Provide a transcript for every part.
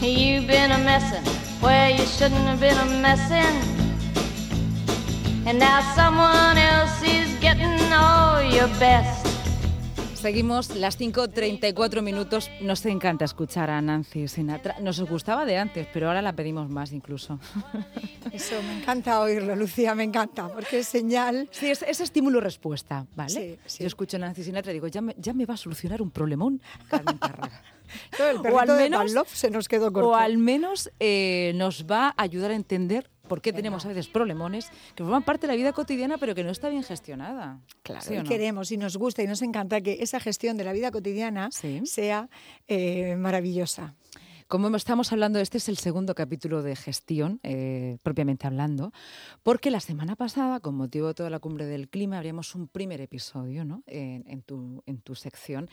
You've been a messin' where you shouldn't have been a messin'. And now someone else is getting all your best. Seguimos las 5.34 minutos. Nos encanta escuchar a Nancy Sinatra. Nos gustaba de antes, pero ahora la pedimos más incluso. Eso, me encanta oírlo, Lucía, me encanta, porque es señal... Sí, es, es estímulo-respuesta, ¿vale? Sí, sí. Yo escucho a Nancy Sinatra y digo, ya me, ya me va a solucionar un problemón Carmen el o al menos, Pavlov se nos quedó corto. o al menos eh, nos va a ayudar a entender por qué tenemos a veces problemones que forman parte de la vida cotidiana pero que no está bien gestionada. Claro, ¿Sí y queremos y nos gusta y nos encanta que esa gestión de la vida cotidiana Sí. sea eh, maravillosa. Como estamos hablando, este es el segundo capítulo de gestión, eh, propiamente hablando, porque la semana pasada, con motivo de toda la cumbre del clima, abríamos un primer episodio ¿no? en tu, en tu sección,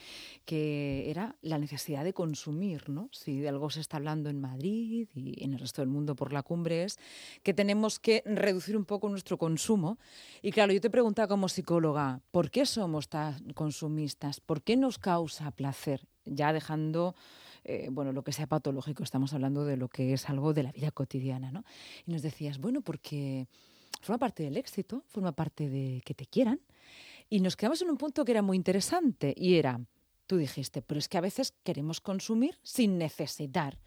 que era la necesidad de consumir. ¿no? Si de algo se está hablando en Madrid y en el resto del mundo por la cumbre, es que tenemos que reducir un poco nuestro consumo. Y claro, yo te preguntaba como psicóloga, ¿por qué somos tan consumistas? ¿Por qué nos causa placer? Ya dejando eh, bueno, lo que sea patológico, estamos hablando de lo que es algo de la vida cotidiana, ¿no? Y nos decías, bueno, porque forma parte del éxito, forma parte de que te quieran. Y nos quedamos en un punto que era muy interesante y era, tú dijiste, pero es que a veces queremos consumir sin necesitar.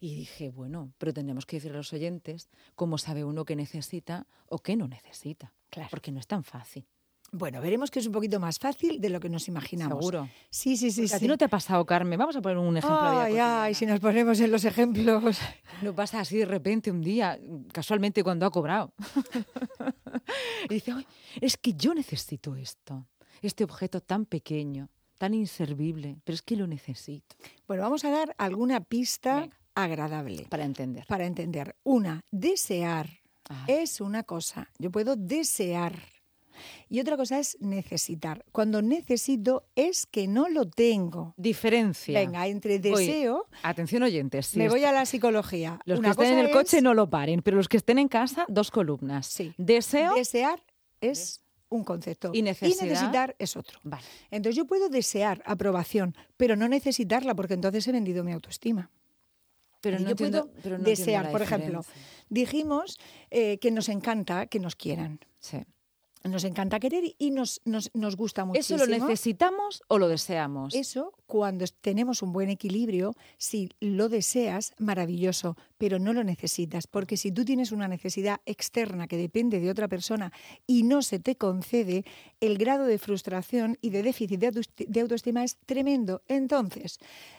Y dije, bueno, pero tenemos que decir a los oyentes cómo sabe uno que necesita o que no necesita. Claro. Porque no es tan fácil. Bueno, veremos que es un poquito más fácil de lo que nos imaginamos. Seguro. Sí, sí, sí. Porque a sí. ti no te ha pasado, Carmen. Vamos a poner un ejemplo. de Ay, cotidiana. ay, si nos ponemos en los ejemplos. No pasa así de repente un día, casualmente cuando ha cobrado. y dice, "Ay, es que yo necesito esto, este objeto tan pequeño, tan inservible, pero es que lo necesito. Bueno, vamos a dar alguna pista Venga. agradable Para entender. para entender. Una, desear Ah. es una cosa. Yo puedo desear. Y otra cosa es necesitar. Cuando necesito es que no lo tengo. Diferencia. Venga, entre Oye, deseo, atención oyentes. si me voy a la psicología. Los Una que estén en el coche no lo paren, pero los que estén en casa, dos columnas. Sí. Deseo. Desear es un concepto. Y necesidad. necesitar es otro. Vale. Entonces yo puedo desear aprobación, pero no necesitarla porque entonces he vendido mi autoestima. Pero Y no yo entiendo- puedo pero no entiendo desear, por ejemplo, dijimos eh, que nos encanta que nos quieran. Sí. Nos encanta querer y nos, nos, nos gusta ¿Eso muchísimo. lo necesitamos o lo deseamos? Eso, cuando tenemos un buen equilibrio, si lo deseas, maravilloso, pero no lo necesitas, porque si tú tienes una necesidad externa que depende de otra persona y no se te concede, el grado de frustración y de déficit de autoesti- de autoestima es tremendo. Entonces,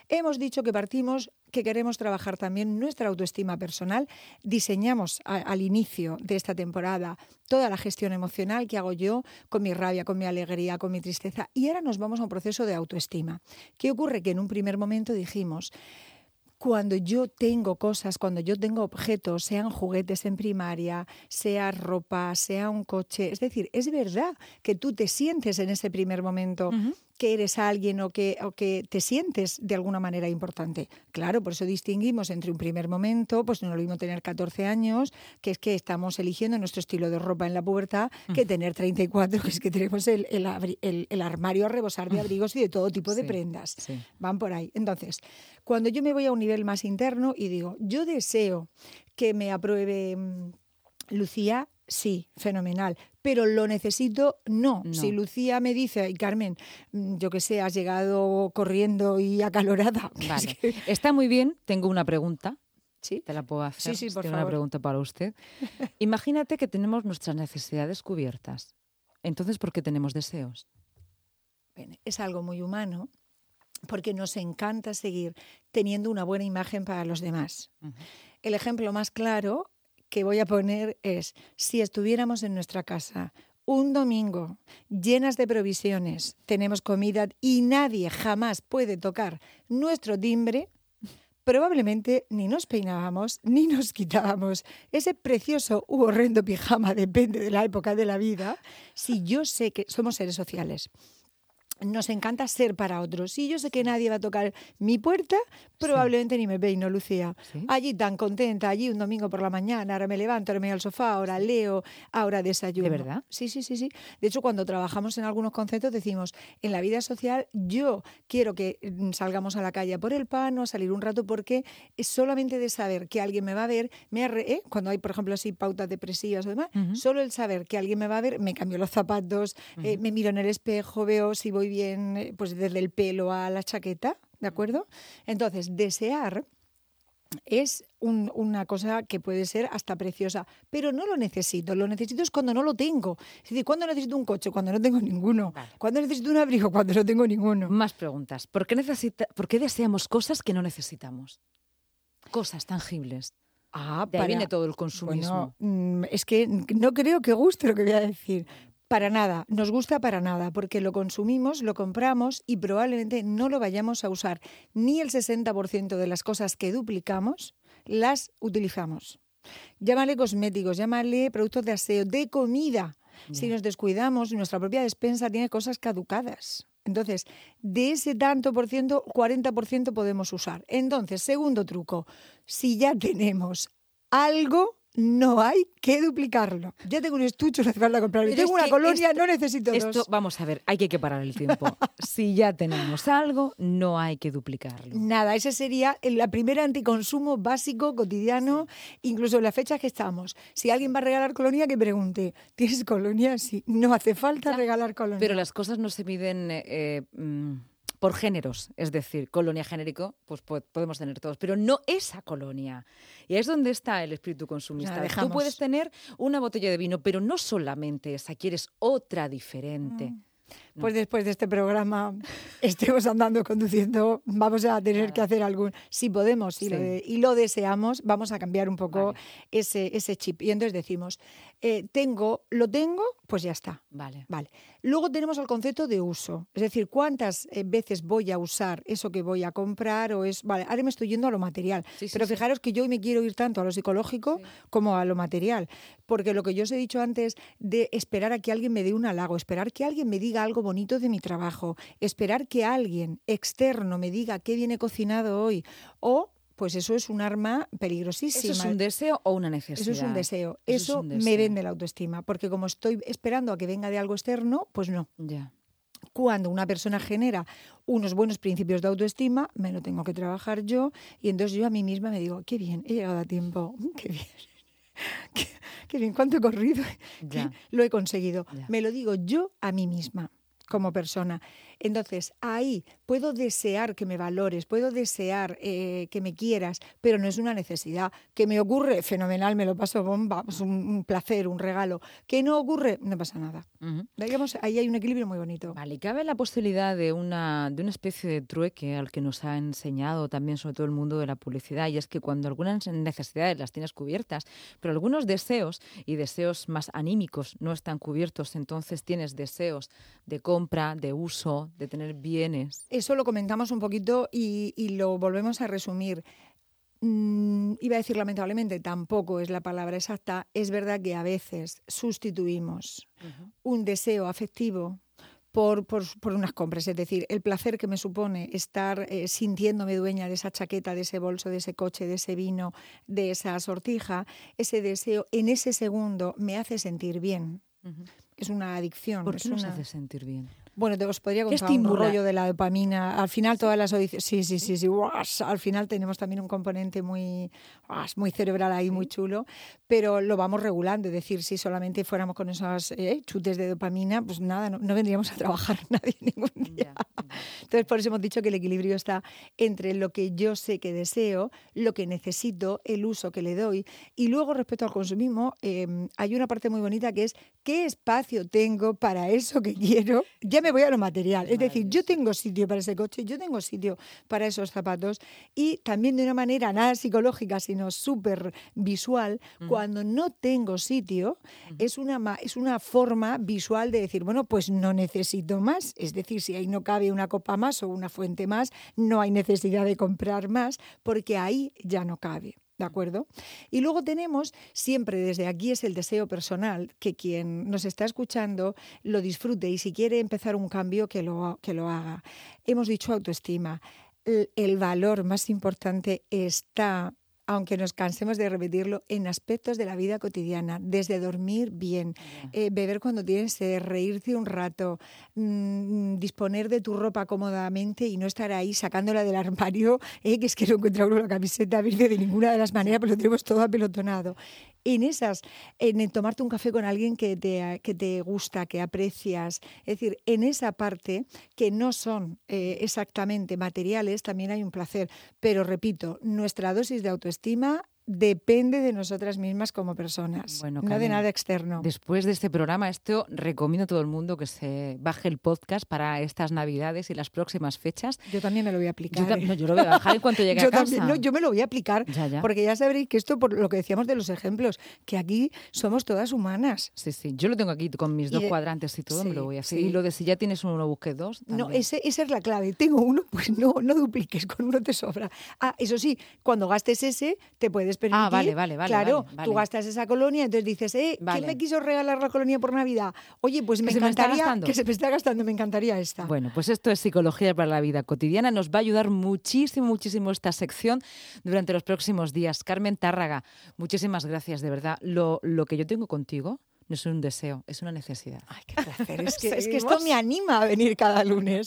hemos dicho que partimos que queremos trabajar también nuestra autoestima personal. Diseñamos al inicio de esta temporada toda la gestión emocional que hago yo con mi rabia, con mi alegría, con mi tristeza. Y ahora nos vamos a un proceso de autoestima. ¿Qué ocurre? Que en un primer momento dijimos, cuando yo tengo cosas, cuando yo tengo objetos, sean juguetes en primaria, sea ropa, sea un coche, es decir, es verdad que tú te sientes en ese primer momento que eres alguien o que, o que te sientes de alguna manera importante. Claro, por eso distinguimos entre un primer momento, pues no lo mismo tener 14 años, que es que estamos eligiendo nuestro estilo de ropa en la pubertad, que tener 34, que es que tenemos el, el abri- el- el armario a rebosar de abrigos y de todo tipo de Sí, prendas. sí. Van por ahí. Entonces, cuando yo me voy a un nivel más interno y digo, yo deseo que me apruebe mm, Lucía, sí, fenomenal. Pero lo necesito, no. No. Si Lucía me dice, Carmen, mm, yo que sé, has llegado corriendo y acalorada. es Vale. que- Está muy bien. Tengo una pregunta. sí, Te la puedo hacer. sí, por Tengo una pregunta para usted. Imagínate que tenemos nuestras necesidades cubiertas. Entonces, ¿por qué tenemos deseos? Es algo muy humano porque nos encanta seguir teniendo una buena imagen para los demás. El ejemplo más claro que voy a poner es si estuviéramos en nuestra casa un domingo llenas de provisiones, tenemos comida y nadie jamás puede tocar nuestro timbre, probablemente ni nos peinábamos ni nos quitábamos ese precioso u horrendo pijama, depende de la época de la vida, si yo sé que somos seres sociales. Nos encanta ser para otros. Si yo sé que nadie va a tocar mi puerta, probablemente ni me peino, Lucía. Sí. Allí tan contenta, allí un domingo por la mañana, ahora me levanto, ahora me voy al sofá, ahora leo, ahora desayuno. ¿De verdad? Sí, sí, sí, sí. De hecho, cuando trabajamos en algunos conceptos decimos, en la vida social yo quiero que mm, salgamos a la calle por el pan o a salir un rato porque es solamente de saber que alguien me va a ver, me arre- ¿eh? cuando hay, por ejemplo, así pautas depresivas o demás, solo el saber que alguien me va a ver, me cambio los zapatos, eh, me miro en el espejo, veo si voy bien, eh, pues desde el pelo a la chaqueta, ¿de acuerdo? Entonces, desear es un- una cosa que puede ser hasta preciosa, pero no lo necesito. Lo necesito es cuando no lo tengo. Es decir, ¿cuándo necesito un coche? Cuando no tengo ninguno. Vale. ¿Cuándo necesito un abrigo? Cuando no tengo ninguno. Más preguntas. ¿Por qué, necesita, ¿Por qué deseamos cosas que no necesitamos? Cosas tangibles. Ah, De ahí viene todo el consumismo. Bueno, mm, es que no creo que guste lo que voy a decir. Para nada, nos gusta para nada, porque lo consumimos, lo compramos y probablemente no lo vayamos a usar. Ni el 60% de las cosas que duplicamos las utilizamos. Llámale cosméticos, llámale productos de aseo, de comida. Si nos descuidamos, nuestra propia despensa tiene cosas caducadas. Entonces, de ese tanto por ciento, 40% podemos usar. Entonces, segundo truco, si ya tenemos algo, no hay que duplicarlo. Ya tengo un estucho, no hace falta comprarlo. Pero Tengo una colonia, esto- no necesito Esto, dos. vamos a ver, hay que parar el tiempo. si ya tenemos algo, no hay que duplicarlo. Nada, ese sería el la primera anticonsumo básico, cotidiano, incluso en las fechas que estamos. Si alguien va a regalar colonia, que pregunte, ¿tienes colonia? Sí, no hace falta Ya, regalar colonia. Pero las cosas no se miden eh, eh, mm, por géneros, es decir, colonia genérico, pues po- podemos tener todos, pero no esa colonia. Y es donde está el espíritu consumista. Tú puedes tener una botella de vino, pero no solamente esa, quieres otra diferente. Pues después de este programa estemos andando conduciendo, vamos a tener que hacer algún, si podemos y, lo, Sí. de- y lo deseamos, vamos a cambiar un poco Vale. ese, ese chip. Y entonces decimos, eh, tengo, lo tengo, pues ya está. Vale. Vale. Luego tenemos el concepto de uso, es decir, cuántas eh, veces voy a usar eso que voy a comprar o es, vale, ahora me estoy yendo a lo material, Sí, sí, pero sí. fijaros que yo hoy me quiero ir tanto a lo psicológico como a lo material, porque lo que yo os he dicho antes de esperar a que alguien me dé un halago, esperar que alguien me diga algo bonito de mi trabajo, esperar que alguien externo me diga qué viene cocinado hoy o pues eso es un arma peligrosísima. ¿Eso es un deseo o una necesidad? Eso es un deseo. Eso es me vende la autoestima, porque como estoy esperando a que venga de algo externo, pues no. Ya. Cuando una persona genera unos buenos principios de autoestima, me lo tengo que trabajar yo y entonces yo a mí misma me digo, qué bien, he llegado a tiempo, mm, qué bien. Qué, qué bien, cuánto he corrido, Ya. lo he conseguido. Ya. Me lo digo yo a mí misma como persona. Entonces, ahí puedo desear que me valores, puedo desear eh, que me quieras, pero no es una necesidad. Que me ocurre, fenomenal, me lo paso bomba, es un, un placer, un regalo. Que no ocurre, no pasa nada. Digamos, ahí hay un equilibrio muy bonito. Vale, ¿y cabe la posibilidad de una, de una especie de trueque al que nos ha enseñado también sobre todo el mundo de la publicidad? Y es que cuando algunas necesidades las tienes cubiertas, pero algunos deseos y deseos más anímicos no están cubiertos, entonces tienes deseos de compra, de uso, de tener bienes. Eso lo comentamos un poquito y, y lo volvemos a resumir. Mm, iba a decir lamentablemente, tampoco es la palabra exacta. Es verdad que a veces sustituimos un deseo afectivo por, por, por unas compras. Es decir, el placer que me supone estar eh, sintiéndome dueña de esa chaqueta, de ese bolso, de ese coche, de ese vino, de esa sortija, ese deseo en ese segundo me hace sentir bien. Es una adicción. ¿Por es qué nos una- hace sentir bien? Bueno, te os podría ¿Qué contar un rollo de la dopamina. Al final todas las audiciones, sí, sí, sí, sí, guas, al final tenemos también un componente muy, guas, muy cerebral ahí, muy chulo, pero lo vamos regulando. Es decir, si solamente fuéramos con esos eh, chutes de dopamina, pues nada, no, no vendríamos a trabajar nadie ningún día. Entonces, por eso hemos dicho que el equilibrio está entre lo que yo sé que deseo, lo que necesito, el uso que le doy. Y luego, respecto al consumismo, eh, hay una parte muy bonita que es qué espacio tengo para eso que quiero. Ya me voy a lo material. Es decir, yo tengo sitio para ese coche, yo tengo sitio para esos zapatos. Y también de una manera nada psicológica, sino súper visual, cuando no tengo sitio, es, una, es una forma visual de decir, bueno, pues no necesito más. Es decir, si ahí no cabe una copa más o una fuente más, no hay necesidad de comprar más, porque ahí ya no cabe. ¿De acuerdo? Y luego tenemos, siempre desde aquí es el deseo personal, que quien nos está escuchando lo disfrute y si quiere empezar un cambio, que lo, que lo haga. Hemos dicho autoestima. El valor más importante está aunque nos cansemos de repetirlo, en aspectos de la vida cotidiana, desde dormir bien, eh, beber cuando tienes sed, reírte un rato, mm, disponer de tu ropa cómodamente y no estar ahí sacándola del armario, eh, que es que no encuentra uno la camiseta verde de ninguna de las maneras, pero lo tenemos todo apelotonado en esas, en tomarte un café con alguien que te, que te gusta, que aprecias, es decir, en esa parte que no son eh, exactamente materiales, también hay un placer. Pero repito, nuestra dosis de autoestima depende de nosotras mismas como personas, no de nada externo. Después de este programa, esto recomiendo a todo el mundo que se baje el podcast para estas Navidades y las próximas fechas. Yo también me lo voy a aplicar. Yo, ¿eh? lo voy a bajar en cuanto llegue a casa. no, yo me lo voy a aplicar, porque ya sabréis que esto, por lo que decíamos de los ejemplos, que aquí somos todas humanas. Sí, sí, yo lo tengo aquí con mis dos cuadrantes y todo, me lo voy a hacer. Y lo de si ya tienes uno, busque dos. No, ese, esa es la clave. Tengo uno, pues no, no dupliques, con uno te sobra. Ah, eso sí, cuando gastes ese, te puedes Ah, vale, vale, vale. Claro, tú gastas esa colonia, entonces dices, eh, ¿quién me quiso regalar la colonia por Navidad? Oye, pues me encantaría que se me está gastando, me encantaría esta. Bueno, pues esto es psicología para la vida cotidiana. Nos va a ayudar muchísimo, muchísimo esta sección durante los próximos días. Carmen Tárraga, muchísimas gracias, de verdad. Lo, lo que yo tengo contigo no es un deseo, es una necesidad. Ay, qué placer. es que, es que esto me anima a venir cada lunes.